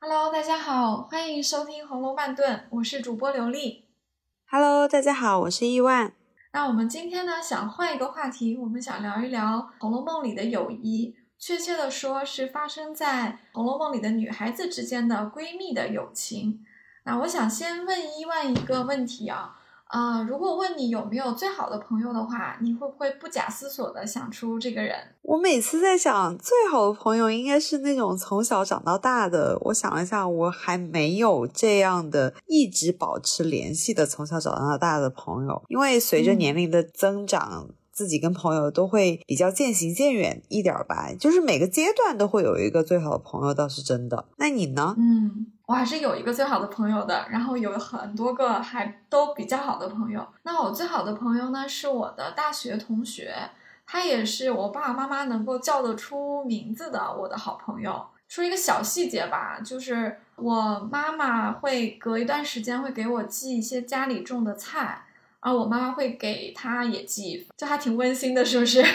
Hello，大家好，欢迎收听《红楼慢炖》，我是主播刘丽。Hello，大家好，我是伊万。那我们今天呢，想换一个话题，我们想聊一聊《红楼梦》里的友谊，确切的说是发生在《红楼梦》里的女孩子之间的闺蜜的友情。那我想先问伊万一个问题啊，呃，如果问你有没有最好的朋友的话，你会不会不假思索的想出这个人？我每次在想，最好的朋友应该是那种从小长到大的。我想了一下，我还没有这样的一直保持联系的从小长到大的朋友，因为随着年龄的增长。自己跟朋友都会比较渐行渐远一点吧，就是每个阶段都会有一个最好的朋友，倒是真的。那你呢？嗯，我还是有一个最好的朋友的，然后有很多个还都比较好的朋友。那我最好的朋友呢，是我的大学同学，他也是我爸爸妈妈能够叫得出名字的我的好朋友。说一个小细节吧，就是我妈妈会隔一段时间会给我寄一些家里种的菜。啊，我妈妈会给他也寄，就还挺温馨的，是不是？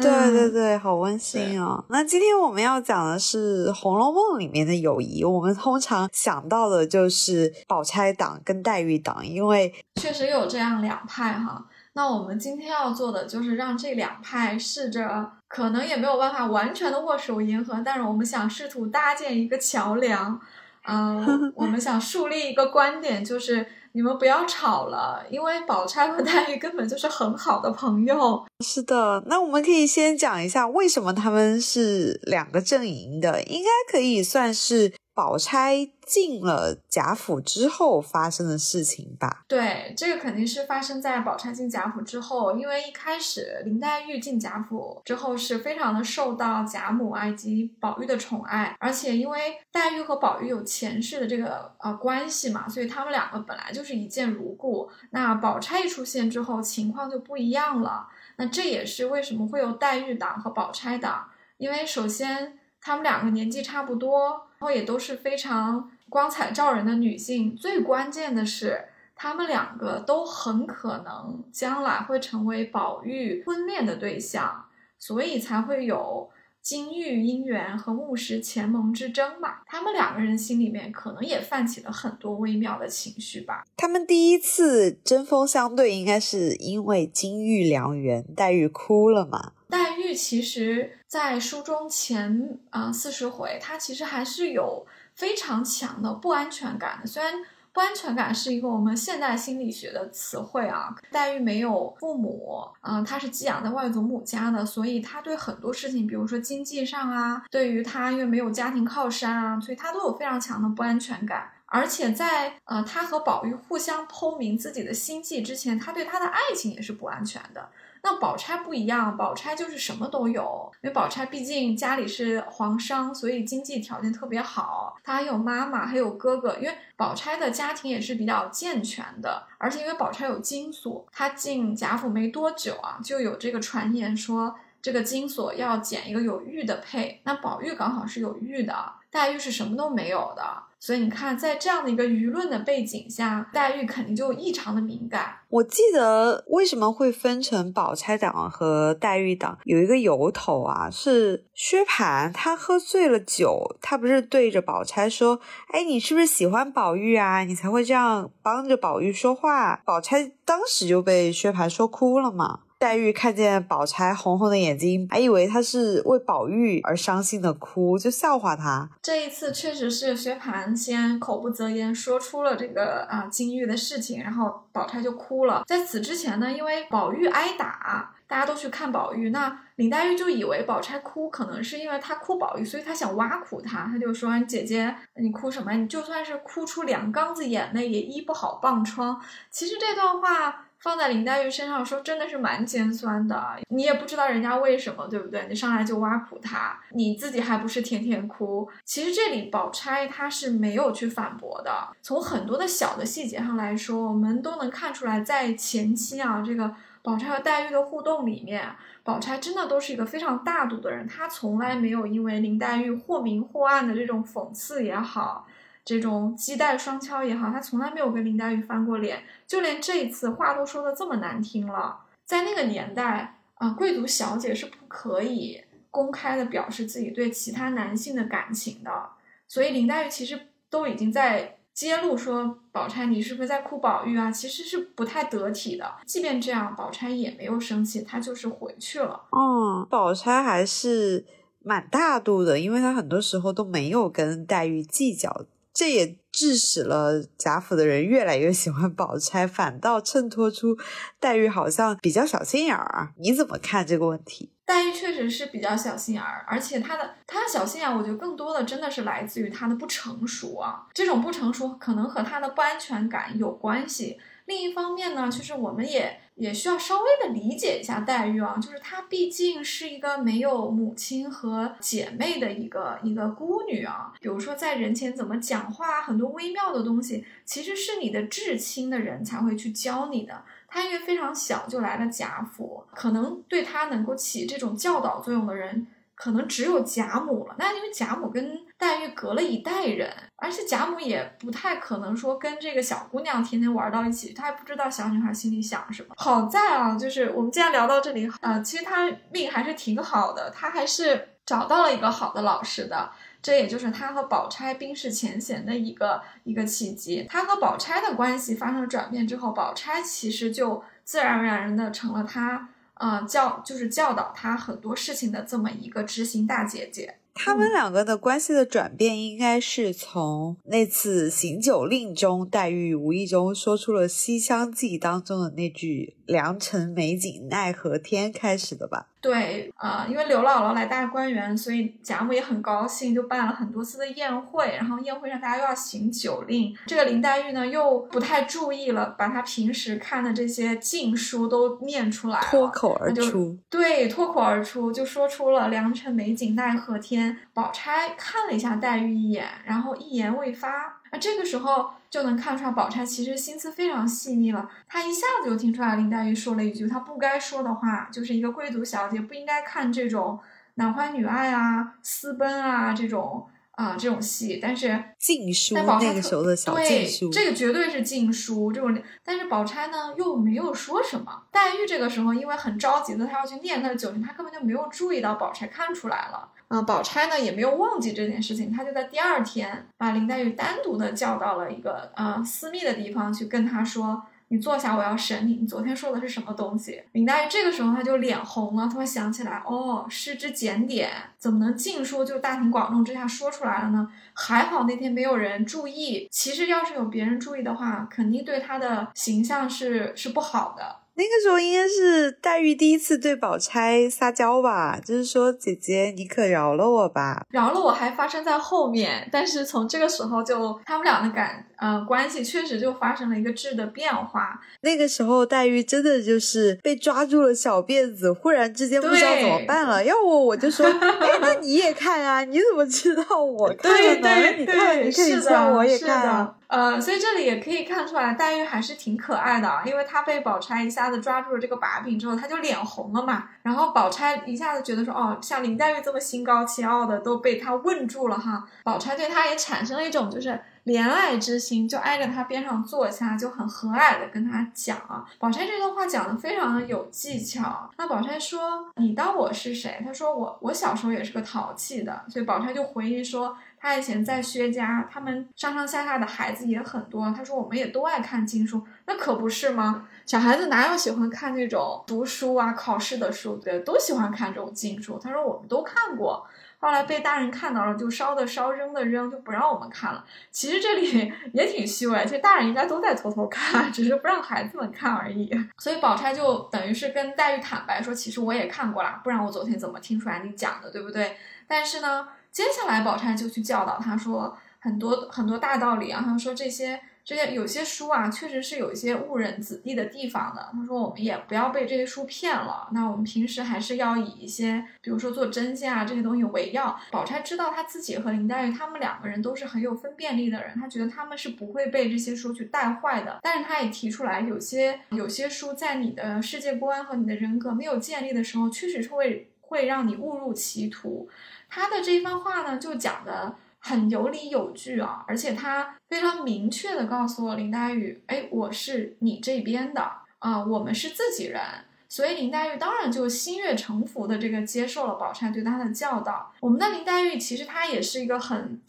对对对，好温馨哦。那今天我们要讲的是《红楼梦》里面的友谊。我们通常想到的就是宝钗党跟黛玉党，因为确实有这样两派哈。那我们今天要做的就是让这两派试着，可能也没有办法完全的握手言和，但是我们想试图搭建一个桥梁。嗯、呃，我们想树立一个观点，就是。你们不要吵了，因为宝钗和黛玉根本就是很好的朋友。是的，那我们可以先讲一下为什么他们是两个阵营的，应该可以算是宝钗进了贾府之后发生的事情吧？对，这个肯定是发生在宝钗进贾府之后，因为一开始林黛玉进贾府之后是非常的受到贾母啊以及宝玉的宠爱，而且因为黛玉和宝玉有前世的这个呃关系嘛，所以他们两个本来就是一见如故。那宝钗一出现之后，情况就不一样了。那这也是为什么会有黛玉党和宝钗党，因为首先他们两个年纪差不多，然后也都是非常光彩照人的女性。最关键的是，他们两个都很可能将来会成为宝玉婚恋的对象，所以才会有金玉姻缘和木石前盟之争嘛。他们两个人心里面可能也泛起了很多微妙的情绪吧。他们第一次针锋相对，应该是因为金玉良缘，黛玉哭了嘛。黛玉其实，在书中前啊四十回，她其实还是有非常强的不安全感的。虽然不安全感是一个我们现代心理学的词汇啊，黛玉没有父母，嗯、呃，她是寄养在外祖母家的，所以她对很多事情，比如说经济上啊，对于她因为没有家庭靠山啊，所以她都有非常强的不安全感。而且在呃，她和宝玉互相剖明自己的心迹之前，她对他的爱情也是不安全的。那宝钗不一样，宝钗就是什么都有，因为宝钗毕竟家里是皇商，所以经济条件特别好。她还有妈妈，还有哥哥，因为宝钗的家庭也是比较健全的，而且因为宝钗有金锁，她进贾府没多久啊，就有这个传言说这个金锁要捡一个有玉的配。那宝玉刚好是有玉的，黛玉是什么都没有的。所以你看，在这样的一个舆论的背景下，黛玉肯定就异常的敏感。我记得为什么会分成宝钗党和黛玉党，有一个由头啊，是薛蟠他喝醉了酒，他不是对着宝钗说：“哎，你是不是喜欢宝玉啊？你才会这样帮着宝玉说话。”宝钗当时就被薛蟠说哭了嘛。黛玉看见宝钗红红的眼睛，还以为她是为宝玉而伤心的哭，就笑话她。这一次确实是薛蟠先口不择言说出了这个啊金玉的事情，然后宝钗就哭了。在此之前呢，因为宝玉挨打，大家都去看宝玉，那林黛玉就以为宝钗哭可能是因为她哭宝玉，所以她想挖苦她，她就说：“姐姐，你哭什么？你就算是哭出两缸子眼泪，也医不好棒疮。”其实这段话。放在林黛玉身上说，真的是蛮尖酸的。你也不知道人家为什么，对不对？你上来就挖苦他，你自己还不是天天哭。其实这里宝钗她是没有去反驳的。从很多的小的细节上来说，我们都能看出来，在前期啊，这个宝钗和黛玉的互动里面，宝钗真的都是一个非常大度的人，她从来没有因为林黛玉或明或暗的这种讽刺也好。这种鸡带双敲也好，她从来没有跟林黛玉翻过脸，就连这一次话都说的这么难听了。在那个年代啊，贵族小姐是不可以公开的表示自己对其他男性的感情的，所以林黛玉其实都已经在揭露说，宝钗你是不是在哭宝玉啊？其实是不太得体的。即便这样，宝钗也没有生气，她就是回去了。嗯，宝钗还是蛮大度的，因为她很多时候都没有跟黛玉计较。这也致使了贾府的人越来越喜欢宝钗，反倒衬托出黛玉好像比较小心眼儿。你怎么看这个问题？黛玉确实是比较小心眼儿，而且她的她的小心眼，我觉得更多的真的是来自于她的不成熟啊。这种不成熟可能和她的不安全感有关系。另一方面呢，就是我们也也需要稍微的理解一下黛玉啊，就是她毕竟是一个没有母亲和姐妹的一个一个孤女啊。比如说在人前怎么讲话，很多微妙的东西，其实是你的至亲的人才会去教你的。她因为非常小就来了贾府，可能对她能够起这种教导作用的人。可能只有贾母了，那因为贾母跟黛玉隔了一代人，而且贾母也不太可能说跟这个小姑娘天天玩到一起，她还不知道小女孩心里想什么。好在啊，就是我们既然聊到这里，啊，其实她命还是挺好的，她还是找到了一个好的老师的，这也就是他和宝钗冰释前嫌的一个一个契机。他和宝钗的关系发生了转变之后，宝钗其实就自然而然的成了他。啊，教就是教导他很多事情的这么一个知心大姐姐。他们两个的关系的转变，应该是从那次行酒令中，黛玉无意中说出了《西厢记》当中的那句“良辰美景奈何天”开始的吧。对啊，因为刘姥姥来大观园，所以贾母也很高兴，就办了很多次的宴会。然后宴会上大家又要行酒令，这个林黛玉呢又不太注意了，把她平时看的这些禁书都念出来，脱口而出。对，脱口而出就说出了“良辰美景奈何天”。宝钗看了一下黛玉一眼，然后一言未发。那这个时候就能看出来，宝钗其实心思非常细腻了。她一下子就听出来林黛玉说了一句她不该说的话，就是一个贵族小姐不应该看这种男欢女爱啊、私奔啊这种啊这种戏。但是禁书，那个时候的小禁书，这个绝对是禁书。这种，但是宝钗呢又没有说什么。黛玉这个时候因为很着急的，她要去念她的酒令，她根本就没有注意到宝钗看出来了。啊，宝钗呢也没有忘记这件事情，她就在第二天把林黛玉单独的叫到了一个呃私密的地方去跟她说：“你坐下，我要审你。你昨天说的是什么东西？”林黛玉这个时候她就脸红了，她会想起来，哦，失之检点，怎么能尽说就大庭广众之下说出来了呢？还好那天没有人注意，其实要是有别人注意的话，肯定对她的形象是是不好的。那个时候应该是黛玉第一次对宝钗撒娇吧，就是说姐姐你可饶了我吧，饶了我还发生在后面，但是从这个时候就他们俩的感呃关系确实就发生了一个质的变化。那个时候黛玉真的就是被抓住了小辫子，忽然之间不知道怎么办了。要我我就说，哎，那你也看啊？你怎么知道我看了呢？你看，你可以说我也看啊。呃，所以这里也可以看出来，黛玉还是挺可爱的啊，因为她被宝钗一下子抓住了这个把柄之后，她就脸红了嘛。然后宝钗一下子觉得说，哦，像林黛玉这么心高气傲的都被她问住了哈。宝钗对她也产生了一种就是怜爱之心，就挨着他边上坐下，就很和蔼的跟他讲啊。宝钗这段话讲的非常的有技巧。那宝钗说：“你当我是谁？”他说：“我我小时候也是个淘气的。”所以宝钗就回忆说。他以前在薛家，他们上上下下的孩子也很多。他说我们也都爱看经书，那可不是吗？小孩子哪有喜欢看那种读书啊、考试的书？对，都喜欢看这种禁书。他说我们都看过，后来被大人看到了，就烧的烧，扔的扔，就不让我们看了。其实这里 也挺虚伪，其实大人应该都在偷偷看，只是不让孩子们看而已。所以宝钗就等于是跟黛玉坦白说，其实我也看过啦，不然我昨天怎么听出来你讲的，对不对？但是呢。接下来，宝钗就去教导他说很多很多大道理啊。他说这些这些有些书啊，确实是有一些误人子弟的地方的。他说我们也不要被这些书骗了。那我们平时还是要以一些，比如说做针线啊这些东西为要。宝钗知道她自己和林黛玉他们两个人都是很有分辨力的人，她觉得他们是不会被这些书去带坏的。但是她也提出来，有些有些书在你的世界观和你的人格没有建立的时候，确实是会会让你误入歧途。他的这一番话呢，就讲的很有理有据啊，而且他非常明确的告诉我林黛玉，哎，我是你这边的啊，我们是自己人，所以林黛玉当然就心悦诚服的这个接受了宝钗对她的教导。我们的林黛玉其实她也是一个很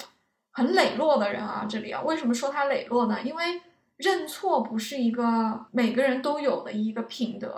很磊落的人啊。这里啊，为什么说她磊落呢？因为。认错不是一个每个人都有的一个品德，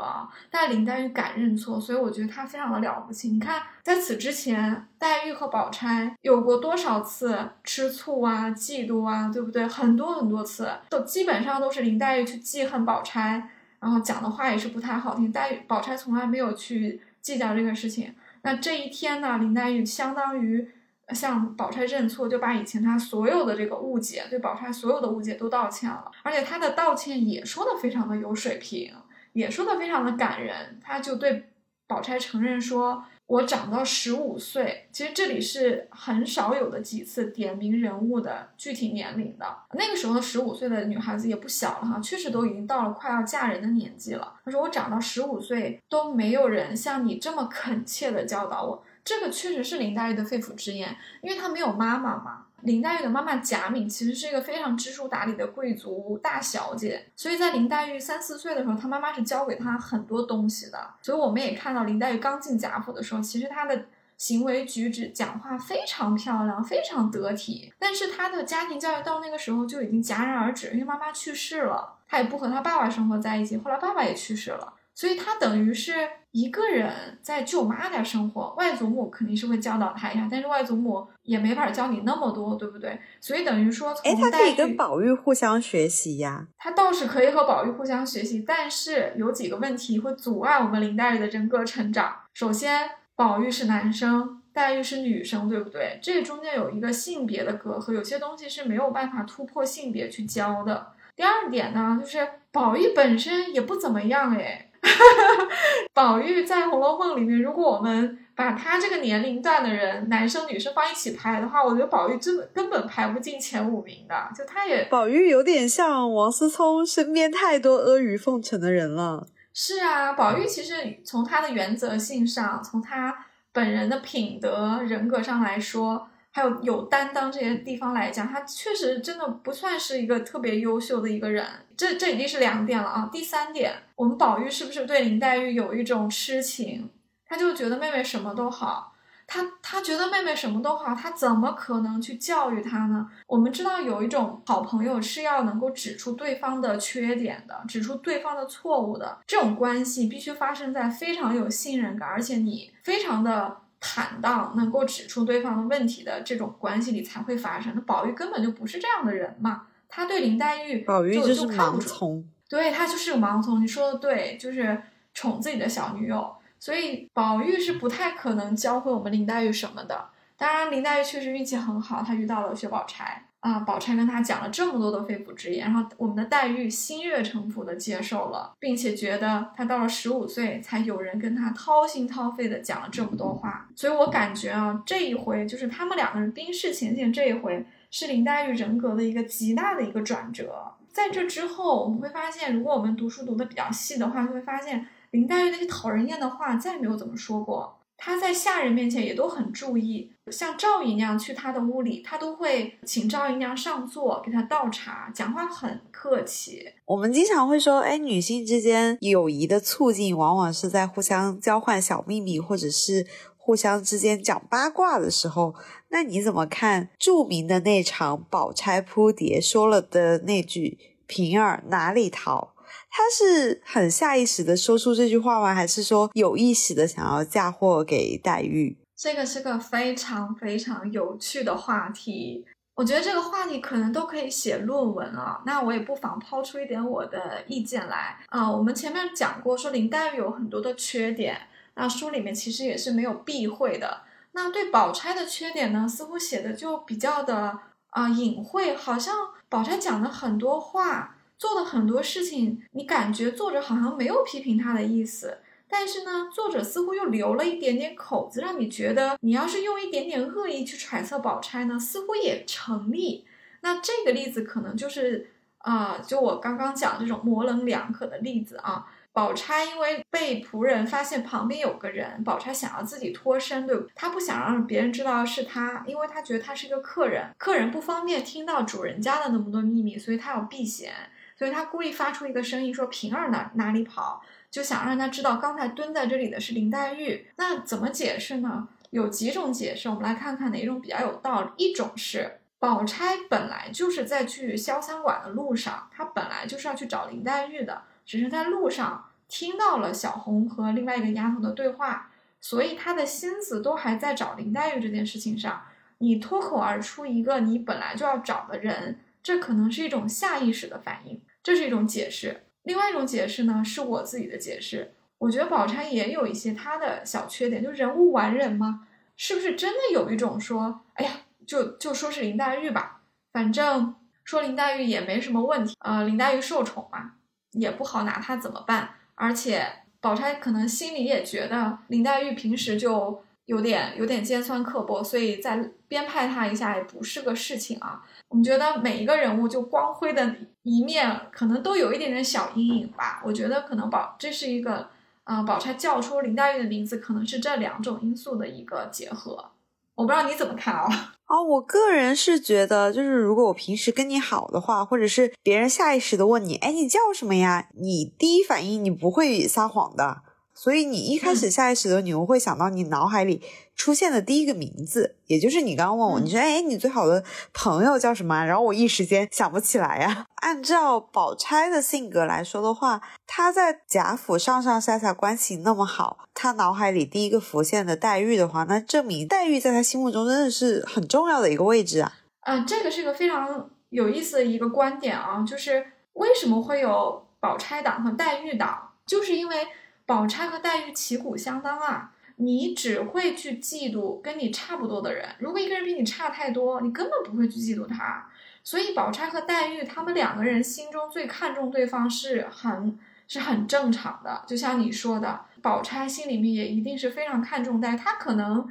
但林黛玉敢认错，所以我觉得她非常的了不起。你看，在此之前，黛玉和宝钗有过多少次吃醋啊、嫉妒啊，对不对？很多很多次，都基本上都是林黛玉去记恨宝钗，然后讲的话也是不太好听。黛玉、宝钗从来没有去计较这个事情。那这一天呢，林黛玉相当于。向宝钗认错，就把以前他所有的这个误解，对宝钗所有的误解都道歉了，而且他的道歉也说的非常的有水平，也说的非常的感人。他就对宝钗承认说：“我长到十五岁，其实这里是很少有的几次点名人物的具体年龄的。那个时候的十五岁的女孩子也不小了哈，确实都已经到了快要嫁人的年纪了。他说我长到十五岁都没有人像你这么恳切的教导我。”这个确实是林黛玉的肺腑之言，因为她没有妈妈嘛。林黛玉的妈妈贾敏其实是一个非常知书达理的贵族大小姐，所以在林黛玉三四岁的时候，她妈妈是教给她很多东西的。所以我们也看到林黛玉刚进贾府的时候，其实她的行为举止、讲话非常漂亮，非常得体。但是她的家庭教育到那个时候就已经戛然而止，因为妈妈去世了，她也不和她爸爸生活在一起，后来爸爸也去世了。所以他等于是一个人在舅妈家生活，外祖母肯定是会教导他一下，但是外祖母也没法教你那么多，对不对？所以等于说，哎，他可以跟宝玉互相学习呀。他倒是可以和宝玉互相学习，但是有几个问题会阻碍我们林黛玉的人格成长。首先，宝玉是男生，黛玉是女生，对不对？这中间有一个性别的隔阂，有些东西是没有办法突破性别去教的。第二点呢，就是宝玉本身也不怎么样，哎。宝玉在《红楼梦》里面，如果我们把他这个年龄段的人，男生女生放一起排的话，我觉得宝玉真的根本排不进前五名的。就他也，宝玉有点像王思聪身边太多阿谀奉承的人了。是啊，宝玉其实从他的原则性上，从他本人的品德人格上来说。还有有担当这些地方来讲，他确实真的不算是一个特别优秀的一个人。这这已经是两点了啊。第三点，我们宝玉是不是对林黛玉有一种痴情？他就觉得妹妹什么都好，他他觉得妹妹什么都好，他怎么可能去教育她呢？我们知道有一种好朋友是要能够指出对方的缺点的，指出对方的错误的。这种关系必须发生在非常有信任感，而且你非常的。坦荡，能够指出对方的问题的这种关系里才会发生。那宝玉根本就不是这样的人嘛，他对林黛玉，宝玉就是盲从，对他就是个盲从。你说的对，就是宠自己的小女友，所以宝玉是不太可能教会我们林黛玉什么的。当然，林黛玉确实运气很好，她遇到了薛宝钗。啊，宝钗跟他讲了这么多的肺腑之言，然后我们的黛玉心悦诚服的接受了，并且觉得他到了十五岁才有人跟他掏心掏肺的讲了这么多话，所以我感觉啊，这一回就是他们两个人冰释前嫌，这一回是林黛玉人格的一个极大的一个转折。在这之后，我们会发现，如果我们读书读的比较细的话，就会发现林黛玉那些讨人厌的话再也没有怎么说过。他在下人面前也都很注意，像赵姨娘去他的屋里，他都会请赵姨娘上座，给他倒茶，讲话很客气。我们经常会说，哎，女性之间友谊的促进，往往是在互相交换小秘密，或者是互相之间讲八卦的时候。那你怎么看著名的那场宝钗扑蝶说了的那句“平儿哪里逃”？他是很下意识的说出这句话吗？还是说有意识的想要嫁祸给黛玉？这个是个非常非常有趣的话题。我觉得这个话题可能都可以写论文了。那我也不妨抛出一点我的意见来啊。我们前面讲过，说林黛玉有很多的缺点，那书里面其实也是没有避讳的。那对宝钗的缺点呢，似乎写的就比较的啊隐晦，好像宝钗讲的很多话。做的很多事情，你感觉作者好像没有批评他的意思，但是呢，作者似乎又留了一点点口子，让你觉得你要是用一点点恶意去揣测宝钗呢，似乎也成立。那这个例子可能就是啊，就我刚刚讲这种模棱两可的例子啊。宝钗因为被仆人发现旁边有个人，宝钗想要自己脱身，对？她不想让别人知道是她，因为她觉得她是一个客人，客人不方便听到主人家的那么多秘密，所以她要避嫌。所以他故意发出一个声音说：“平儿哪哪里跑？”就想让他知道刚才蹲在这里的是林黛玉。那怎么解释呢？有几种解释，我们来看看哪种比较有道理。一种是宝钗本来就是在去潇湘馆的路上，她本来就是要去找林黛玉的，只是在路上听到了小红和另外一个丫头的对话，所以她的心思都还在找林黛玉这件事情上。你脱口而出一个你本来就要找的人，这可能是一种下意识的反应，这是一种解释。另外一种解释呢，是我自己的解释。我觉得宝钗也有一些她的小缺点，就人无完人嘛，是不是真的有一种说，哎呀，就就说是林黛玉吧，反正说林黛玉也没什么问题，呃，林黛玉受宠嘛，也不好拿她怎么办。而且宝钗可能心里也觉得林黛玉平时就。有点有点尖酸刻薄，所以再编排他一下也不是个事情啊。我们觉得每一个人物就光辉的一面，可能都有一点点小阴影吧。我觉得可能宝这是一个，呃，宝钗叫出林黛玉的名字，可能是这两种因素的一个结合。我不知道你怎么看啊？哦，我个人是觉得，就是如果我平时跟你好的话，或者是别人下意识的问你，哎，你叫什么呀？你第一反应你不会撒谎的。所以你一开始下意识的，你会想到你脑海里出现的第一个名字，也就是你刚刚问我，你说哎，你最好的朋友叫什么？然后我一时间想不起来呀。按照宝钗的性格来说的话，她在贾府上上下下关系那么好，她脑海里第一个浮现的黛玉的话，那证明黛玉在她心目中真的是很重要的一个位置啊。嗯，这个是个非常有意思的一个观点啊，就是为什么会有宝钗党和黛玉党，就是因为。宝钗和黛玉旗鼓相当啊，你只会去嫉妒跟你差不多的人。如果一个人比你差太多，你根本不会去嫉妒他。所以宝钗和黛玉他们两个人心中最看重对方是很是很正常的。就像你说的，宝钗心里面也一定是非常看重黛玉，她可能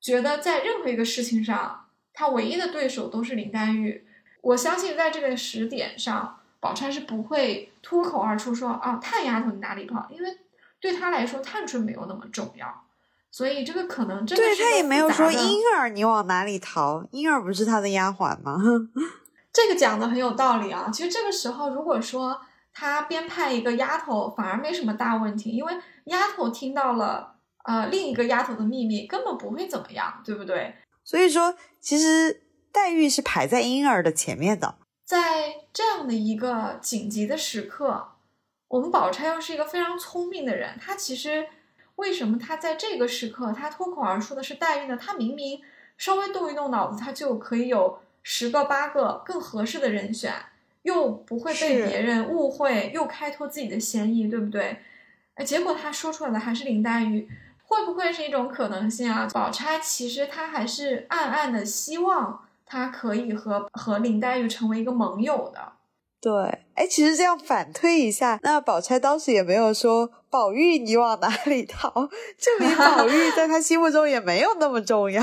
觉得在任何一个事情上，她唯一的对手都是林黛玉。我相信在这个时点上，宝钗是不会脱口而出说啊，探丫头你哪里不好，因为。对他来说，探春没有那么重要，所以这个可能真的对他也没有说婴儿你往哪里逃，婴儿不是他的丫鬟吗？这个讲的很有道理啊。其实这个时候，如果说他编派一个丫头，反而没什么大问题，因为丫头听到了呃另一个丫头的秘密，根本不会怎么样，对不对？所以说，其实黛玉是排在婴儿的前面的，在这样的一个紧急的时刻。我们宝钗又是一个非常聪明的人，她其实为什么她在这个时刻她脱口而出的是黛玉呢？她明明稍微动一动脑子，她就可以有十个八个更合适的人选，又不会被别人误会，又开脱自己的嫌疑，对不对？哎，结果她说出来的还是林黛玉，会不会是一种可能性啊？宝钗其实她还是暗暗的希望她可以和和林黛玉成为一个盟友的。对，哎，其实这样反推一下，那宝钗当时也没有说宝玉你往哪里逃，证明宝玉在她心目中也没有那么重要，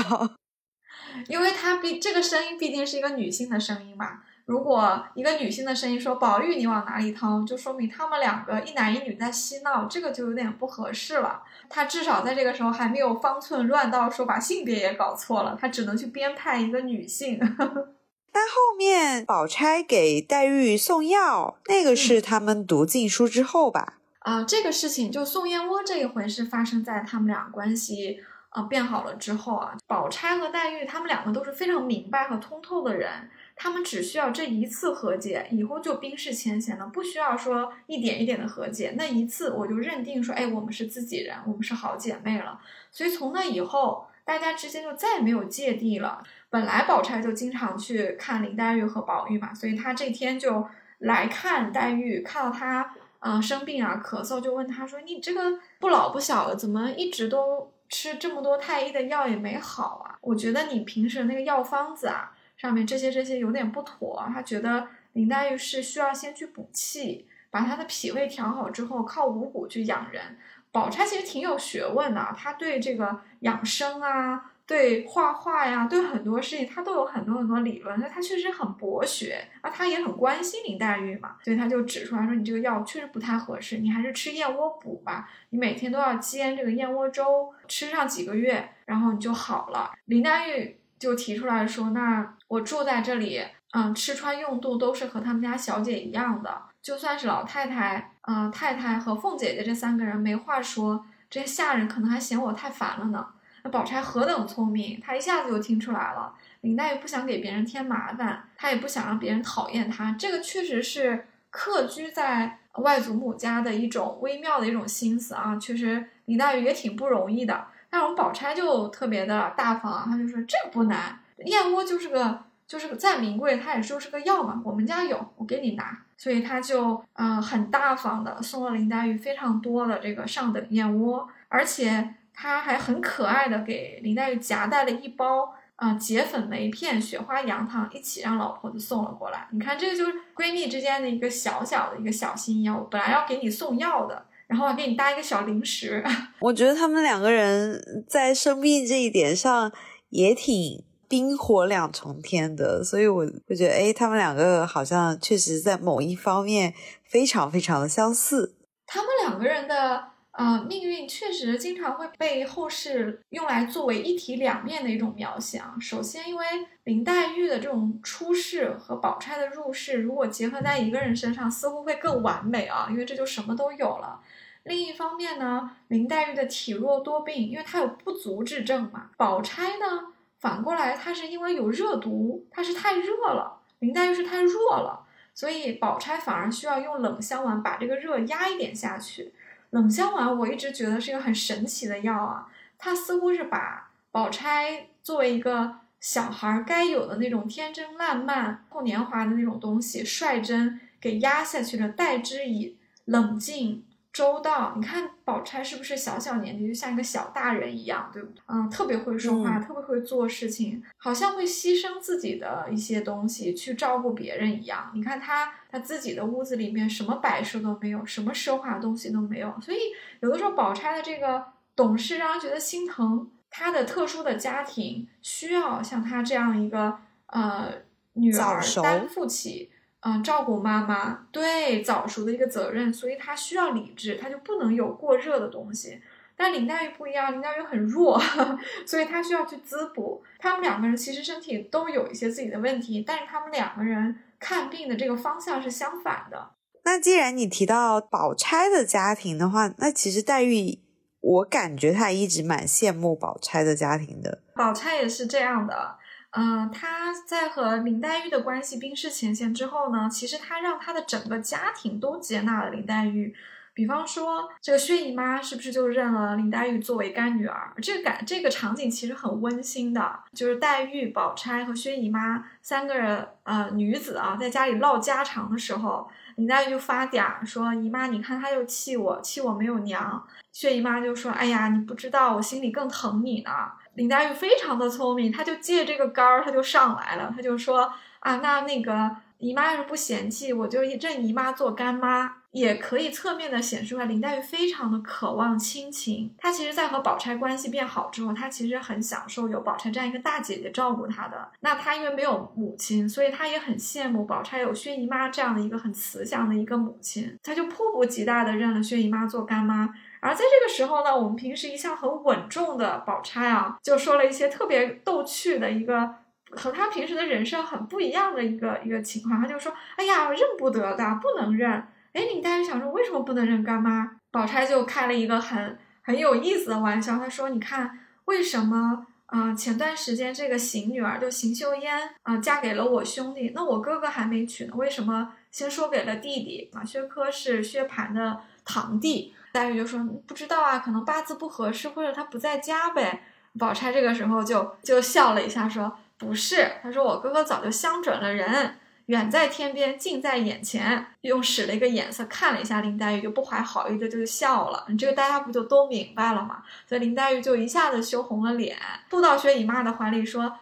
因为她毕这个声音毕竟是一个女性的声音嘛。如果一个女性的声音说宝玉你往哪里逃，就说明他们两个一男一女在嬉闹，这个就有点不合适了。她至少在这个时候还没有方寸乱到说把性别也搞错了，她只能去编派一个女性。但后面宝钗给黛玉送药，那个是他们读禁书之后吧？啊，这个事情就送燕窝这一回是发生在他们俩关系啊变好了之后啊。宝钗和黛玉他们两个都是非常明白和通透的人，他们只需要这一次和解，以后就冰释前嫌了，不需要说一点一点的和解。那一次我就认定说，哎，我们是自己人，我们是好姐妹了。所以从那以后。大家之间就再也没有芥蒂了。本来宝钗就经常去看林黛玉和宝玉嘛，所以她这天就来看黛玉，看到她嗯生病啊咳嗽，就问她说：“你这个不老不小的，怎么一直都吃这么多太医的药也没好啊？我觉得你平时那个药方子啊上面这些这些有点不妥。”她觉得林黛玉是需要先去补气，把她的脾胃调好之后，靠五谷去养人。宝钗其实挺有学问的，她对这个养生啊，对画画呀，对很多事情他都有很多很多理论，那他确实很博学啊，他也很关心林黛玉嘛，所以他就指出来说，你这个药确实不太合适，你还是吃燕窝补吧，你每天都要煎这个燕窝粥，吃上几个月，然后你就好了。林黛玉就提出来说，那我住在这里，嗯，吃穿用度都是和他们家小姐一样的。就算是老太太、嗯太太和凤姐姐这三个人没话说，这些下人可能还嫌我太烦了呢。那宝钗何等聪明，她一下子就听出来了。林黛玉不想给别人添麻烦，她也不想让别人讨厌她，这个确实是客居在外祖母家的一种微妙的一种心思啊。确实，林黛玉也挺不容易的。但我们宝钗就特别的大方，她就说这不难，燕窝就是个就是个再名贵，它也就是个药嘛，我们家有，我给你拿。所以她就呃很大方的送了林黛玉非常多的这个上等燕窝，而且他还很可爱的给林黛玉夹带了一包啊结粉梅片、雪花杨糖，一起让老婆子送了过来。你看，这个就是闺蜜之间的一个小小的一个小心意。我本来要给你送药的，然后还给你搭一个小零食。我觉得他们两个人在生病这一点上也挺。冰火两重天的，所以我会觉得，哎，他们两个好像确实在某一方面非常非常的相似。他们两个人的呃命运确实经常会被后世用来作为一体两面的一种描写啊。首先，因为林黛玉的这种出世和宝钗的入世，如果结合在一个人身上，似乎会更完美啊，因为这就什么都有了。另一方面呢，林黛玉的体弱多病，因为她有不足之症嘛。宝钗呢？反过来，她是因为有热毒，她是太热了；林黛玉是太弱了，所以宝钗反而需要用冷香丸把这个热压一点下去。冷香丸我一直觉得是一个很神奇的药啊，它似乎是把宝钗作为一个小孩该有的那种天真烂漫、后年华的那种东西率真给压下去了，代之以冷静。周到，你看宝钗是不是小小年纪就像一个小大人一样，对不对？嗯，特别会说话，特别会做事情，好像会牺牲自己的一些东西去照顾别人一样。你看她，她自己的屋子里面什么摆设都没有，什么奢华东西都没有，所以有的时候宝钗的这个懂事让人觉得心疼。她的特殊的家庭需要像她这样一个呃女儿担负起。嗯，照顾妈妈，对早熟的一个责任，所以他需要理智，他就不能有过热的东西。但林黛玉不一样，林黛玉很弱，所以她需要去滋补。他们两个人其实身体都有一些自己的问题，但是他们两个人看病的这个方向是相反的。那既然你提到宝钗的家庭的话，那其实黛玉，我感觉她一直蛮羡慕宝钗的家庭的。宝钗也是这样的。嗯，他在和林黛玉的关系冰释前嫌之后呢，其实他让他的整个家庭都接纳了林黛玉。比方说，这个薛姨妈是不是就认了林黛玉作为干女儿？这个感这个场景其实很温馨的，就是黛玉、宝钗和薛姨妈三个人呃女子啊，在家里唠家常的时候，林黛玉就发嗲说：“姨妈，你看他又气我，气我没有娘。”薛姨妈就说：“哎呀，你不知道，我心里更疼你呢。”林黛玉非常的聪明，她就借这个杆儿，她就上来了，她就说啊，那那个姨妈要是不嫌弃，我就认姨妈做干妈，也可以侧面的显示出来，林黛玉非常的渴望亲情。她其实，在和宝钗关系变好之后，她其实很享受有宝钗这样一个大姐姐照顾她的。那她因为没有母亲，所以她也很羡慕宝钗有薛姨妈这样的一个很慈祥的一个母亲，她就迫不及待的认了薛姨妈做干妈。而在这个时候呢，我们平时一向很稳重的宝钗啊，就说了一些特别逗趣的一个和她平时的人生很不一样的一个一个情况。她就说：“哎呀，认不得的，不能认。”哎，林黛玉想说，为什么不能认干妈？宝钗就开了一个很很有意思的玩笑，她说：“你看，为什么啊？前段时间这个邢女儿就邢岫烟啊，嫁给了我兄弟，那我哥哥还没娶呢，为什么先说给了弟弟啊？薛科是薛蟠的堂弟。”黛玉就说：“不知道啊，可能八字不合适，或者他不在家呗。”宝钗这个时候就就笑了一下，说：“不是，他说我哥哥早就相准了人，远在天边，近在眼前。”用使了一个眼色看了一下林黛玉，就不怀好意的就笑了。你这个大家不就都明白了吗？所以林黛玉就一下子羞红了脸，扑到薛姨妈的怀里说：“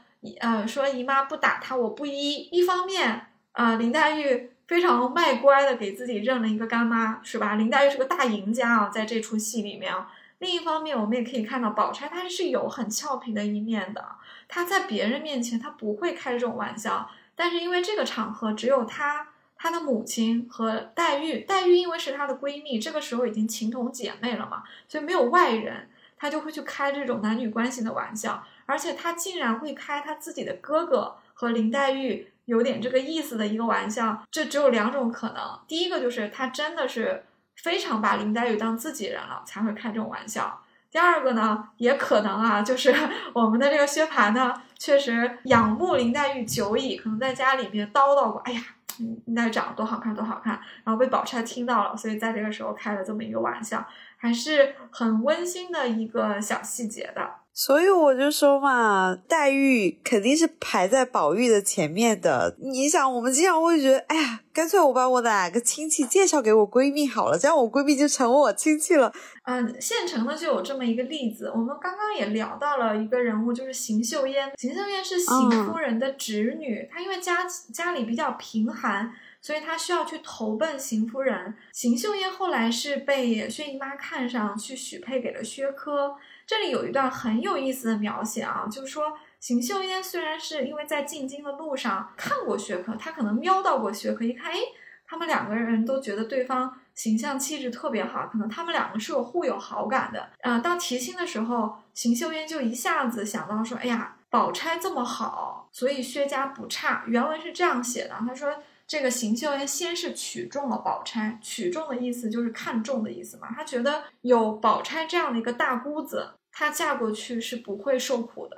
呃，说姨妈不打她，我不依。”一方面啊，林黛玉。非常卖乖的给自己认了一个干妈，是吧？林黛玉是个大赢家啊，在这出戏里面啊。另一方面，我们也可以看到宝钗她是有很俏皮的一面的。她在别人面前她不会开这种玩笑，但是因为这个场合只有她、她的母亲和黛玉，黛玉因为是她的闺蜜，这个时候已经情同姐妹了嘛，所以没有外人，她就会去开这种男女关系的玩笑，而且她竟然会开她自己的哥哥和林黛玉。有点这个意思的一个玩笑，这只有两种可能。第一个就是他真的是非常把林黛玉当自己人了，才会开这种玩笑。第二个呢，也可能啊，就是 我们的这个薛蟠呢，确实仰慕林黛玉久矣，可能在家里面叨叨过，哎呀，林黛玉长得多好看，多好看，然后被宝钗听到了，所以在这个时候开了这么一个玩笑，还是很温馨的一个小细节的。所以我就说嘛，黛玉肯定是排在宝玉的前面的。你想，我们经常会觉得，哎呀，干脆我把我的哪个亲戚介绍给我闺蜜好了，这样我闺蜜就成我亲戚了。嗯，现成的就有这么一个例子。我们刚刚也聊到了一个人物，就是邢岫烟。邢岫烟是邢夫人的侄女，她因为家家里比较贫寒，所以她需要去投奔邢夫人。邢岫烟后来是被薛姨妈看上去许配给了薛科。这里有一段很有意思的描写啊，就是说邢岫烟虽然是因为在进京的路上看过薛科，他可能瞄到过薛科，一看，哎，他们两个人都觉得对方形象气质特别好，可能他们两个是有互有好感的。呃，到提亲的时候，邢岫烟就一下子想到说，哎呀，宝钗这么好，所以薛家不差。原文是这样写的，他说。这个邢岫烟先是取中了宝钗，取中的意思就是看中的意思嘛。她觉得有宝钗这样的一个大姑子，她嫁过去是不会受苦的。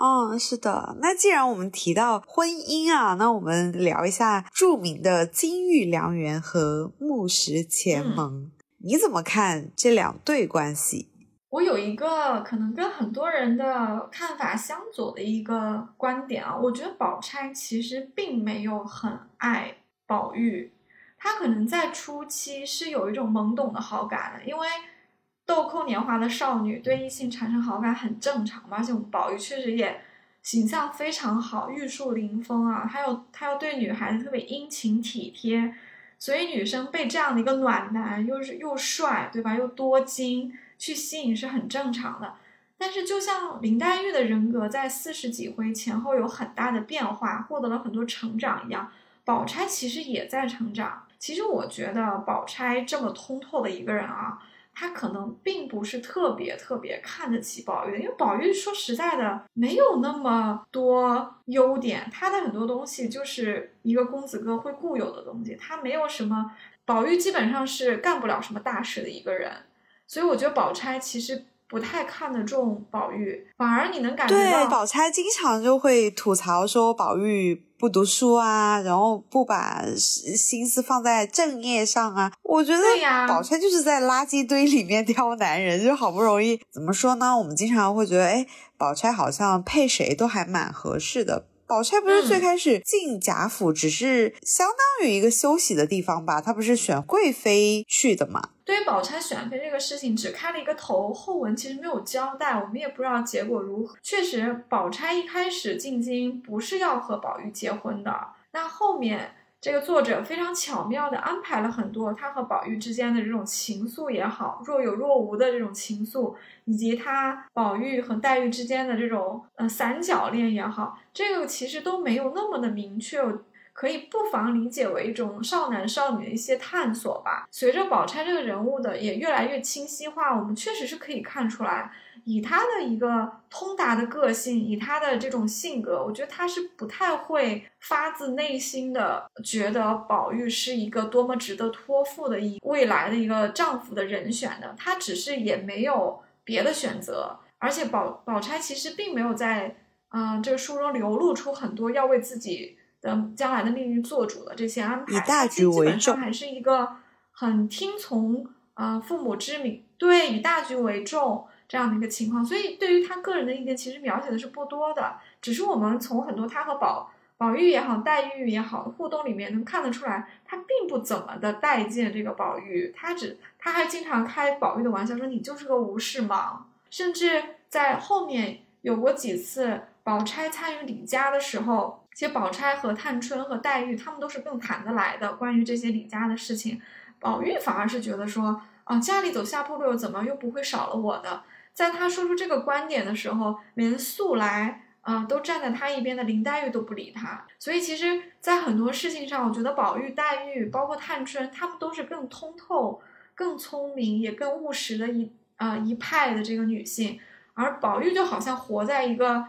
嗯，是的。那既然我们提到婚姻啊，那我们聊一下著名的金玉良缘和木石前盟。你怎么看这两对关系？我有一个可能跟很多人的看法相左的一个观点啊，我觉得宝钗其实并没有很爱宝玉，她可能在初期是有一种懵懂的好感的，因为豆蔻年华的少女对异性产生好感很正常嘛，而且我们宝玉确实也形象非常好，玉树临风啊，还有他又对女孩子特别殷勤体贴，所以女生被这样的一个暖男，又是又帅，对吧，又多金。去吸引是很正常的，但是就像林黛玉的人格在四十几回前后有很大的变化，获得了很多成长一样，宝钗其实也在成长。其实我觉得宝钗这么通透的一个人啊，她可能并不是特别特别看得起宝玉，因为宝玉说实在的没有那么多优点，他的很多东西就是一个公子哥会固有的东西，他没有什么，宝玉基本上是干不了什么大事的一个人。所以我觉得宝钗其实不太看得重宝玉，反而你能感觉到，对，宝钗经常就会吐槽说宝玉不读书啊，然后不把心思放在正业上啊。我觉得宝钗就是在垃圾堆里面挑男人，就好不容易怎么说呢？我们经常会觉得，哎，宝钗好像配谁都还蛮合适的。宝钗不是最开始进贾府，只是相当于一个休息的地方吧？她不是选贵妃去的吗？对于宝钗选妃这个事情，只开了一个头，后文其实没有交代，我们也不知道结果如何。确实，宝钗一开始进京不是要和宝玉结婚的，那后面。这个作者非常巧妙的安排了很多他和宝玉之间的这种情愫也好，若有若无的这种情愫，以及他宝玉和黛玉之间的这种呃三角恋也好，这个其实都没有那么的明确。可以不妨理解为一种少男少女的一些探索吧。随着宝钗这个人物的也越来越清晰化，我们确实是可以看出来，以她的一个通达的个性，以她的这种性格，我觉得她是不太会发自内心的觉得宝玉是一个多么值得托付的一未来的一个丈夫的人选的。她只是也没有别的选择，而且宝宝钗其实并没有在嗯这个书中流露出很多要为自己。的将来的命运做主的这些安排，以大局为重，还是一个很听从啊父母之命，对以大局为重这样的一个情况。所以对于他个人的意见，其实描写的是不多的。只是我们从很多他和宝宝玉也好，黛玉也好互动里面能看得出来，他并不怎么的待见这个宝玉，他只他还经常开宝玉的玩笑，说你就是个无事忙。甚至在后面有过几次，宝钗参与李家的时候。其实宝钗和探春和黛玉，他们都是更谈得来的。关于这些李家的事情，宝玉反而是觉得说，啊，家里走下坡路怎么，又不会少了我的。在他说出这个观点的时候，连素来啊都站在他一边的林黛玉都不理他。所以其实，在很多事情上，我觉得宝玉、黛玉，包括探春，他们都是更通透、更聪明，也更务实的一啊一派的这个女性。而宝玉就好像活在一个。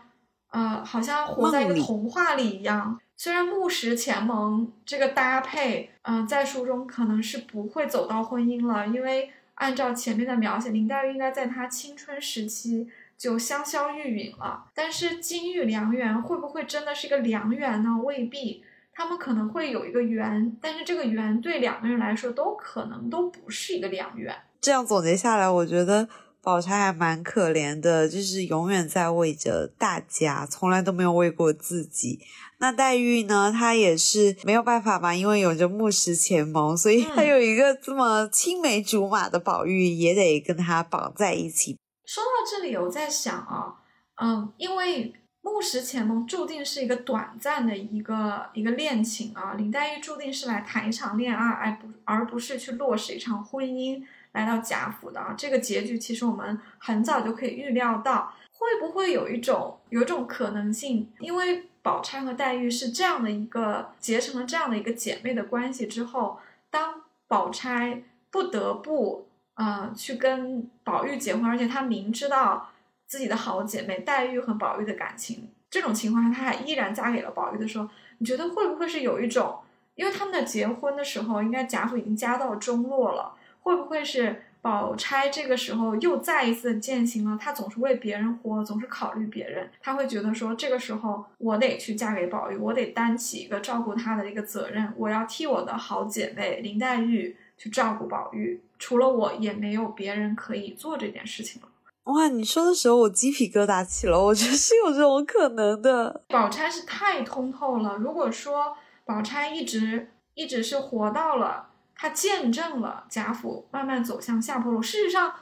呃，好像活在一个童话里一样。虽然木石前盟这个搭配，嗯，在书中可能是不会走到婚姻了，因为按照前面的描写，林黛玉应该在她青春时期就香消玉殒了。但是金玉良缘会不会真的是一个良缘呢？未必，他们可能会有一个缘，但是这个缘对两个人来说都可能都不是一个良缘。这样总结下来，我觉得。宝钗还蛮可怜的，就是永远在为着大家，从来都没有为过自己。那黛玉呢？她也是没有办法嘛，因为有着木石前盟，所以她有一个这么青梅竹马的宝玉，也得跟她绑在一起。说到这里，我在想啊，嗯，因为木石前盟注定是一个短暂的一个一个恋情啊，林黛玉注定是来谈一场恋爱，而不而不是去落实一场婚姻。来到贾府的啊，这个结局其实我们很早就可以预料到，会不会有一种有一种可能性？因为宝钗和黛玉是这样的一个结成了这样的一个姐妹的关系之后，当宝钗不得不呃去跟宝玉结婚，而且她明知道自己的好姐妹黛玉和宝玉的感情，这种情况下，她还依然嫁给了宝玉的时候，你觉得会不会是有一种？因为他们的结婚的时候，应该贾府已经家道中落了。会不会是宝钗这个时候又再一次践行了？她总是为别人活，总是考虑别人。她会觉得说，这个时候我得去嫁给宝玉，我得担起一个照顾她的一个责任。我要替我的好姐妹林黛玉去照顾宝玉，除了我也没有别人可以做这件事情了。哇，你说的时候我鸡皮疙瘩起了，我觉得是有这种可能的。宝钗是太通透了。如果说宝钗一直一直是活到了。他见证了贾府慢慢走向下坡路。事实上，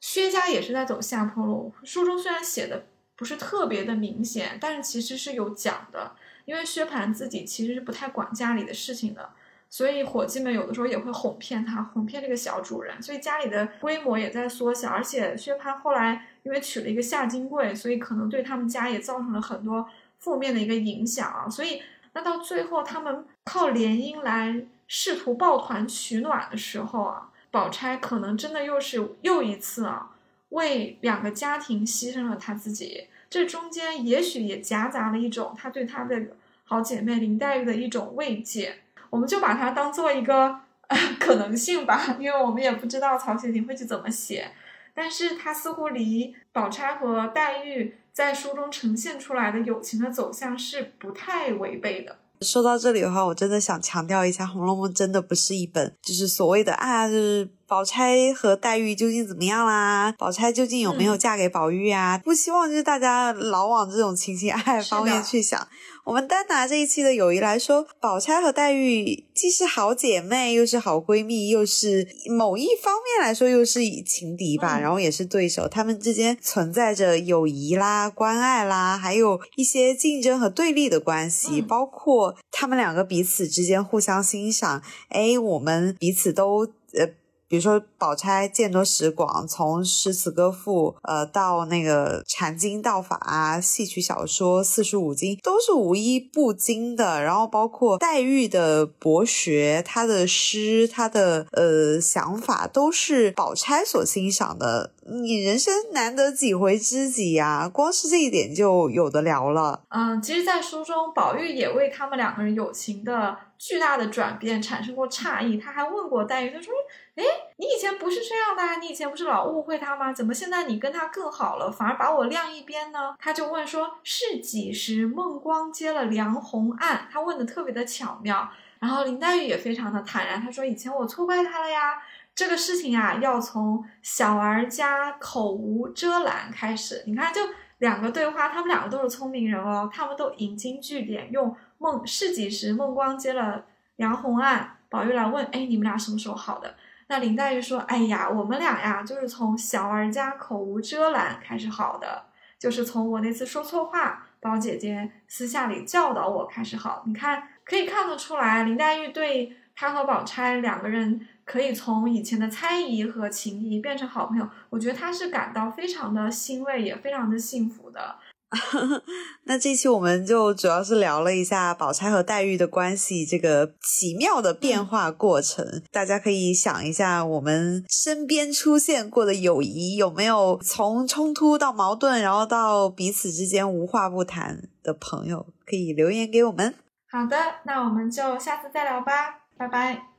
薛家也是在走下坡路。书中虽然写的不是特别的明显，但是其实是有讲的。因为薛蟠自己其实是不太管家里的事情的，所以伙计们有的时候也会哄骗他，哄骗这个小主人。所以家里的规模也在缩小。而且薛蟠后来因为娶了一个夏金桂，所以可能对他们家也造成了很多负面的一个影响啊。所以那到最后，他们靠联姻来。试图抱团取暖的时候啊，宝钗可能真的又是又一次啊，为两个家庭牺牲了她自己。这中间也许也夹杂了一种她对她的好姐妹林黛玉的一种慰藉。我们就把它当做一个 可能性吧，因为我们也不知道曹雪芹会去怎么写。但是他似乎离宝钗和黛玉在书中呈现出来的友情的走向是不太违背的。说到这里的话，我真的想强调一下，《红楼梦》真的不是一本就是所谓的啊，就是宝钗和黛玉究竟怎么样啦？宝钗究竟有没有嫁给宝玉啊？不希望就是大家老往这种情情爱爱方面去想。我们单拿这一期的友谊来说，宝钗和黛玉既是好姐妹，又是好闺蜜，又是某一方面来说又是情敌吧，然后也是对手。她们之间存在着友谊啦、关爱啦，还有一些竞争和对立的关系，包括她们两个彼此之间互相欣赏。哎，我们彼此都呃。比如说，宝钗见多识广，从诗词歌赋，呃，到那个禅经道法啊，戏曲小说、四书五经，都是无一不精的。然后包括黛玉的博学，她的诗，她的呃想法，都是宝钗所欣赏的。你人生难得几回知己呀，光是这一点就有的聊了。嗯，其实，在书中，宝玉也为他们两个人友情的巨大的转变产生过诧异。他还问过黛玉，他说：“哎，你以前不是这样的，你以前不是老误会他吗？怎么现在你跟他更好了，反而把我晾一边呢？”他就问说：“是几时孟光接了梁鸿案？”他问的特别的巧妙。然后林黛玉也非常的坦然，她说：“以前我错怪他了呀。”这个事情啊，要从小儿家口无遮拦开始。你看，就两个对话，他们两个都是聪明人哦，他们都引经据典，用孟是几时孟光接了杨红案，宝玉来问，哎，你们俩什么时候好的？那林黛玉说，哎呀，我们俩呀，就是从小儿家口无遮拦开始好的，就是从我那次说错话，宝姐姐私下里教导我开始好。你看，可以看得出来，林黛玉对她和宝钗两个人。可以从以前的猜疑和情谊变成好朋友，我觉得他是感到非常的欣慰，也非常的幸福的。那这期我们就主要是聊了一下宝钗和黛玉的关系，这个奇妙的变化过程。大家可以想一下，我们身边出现过的友谊有没有从冲突到矛盾，然后到彼此之间无话不谈的朋友，可以留言给我们。好的，那我们就下次再聊吧，拜拜。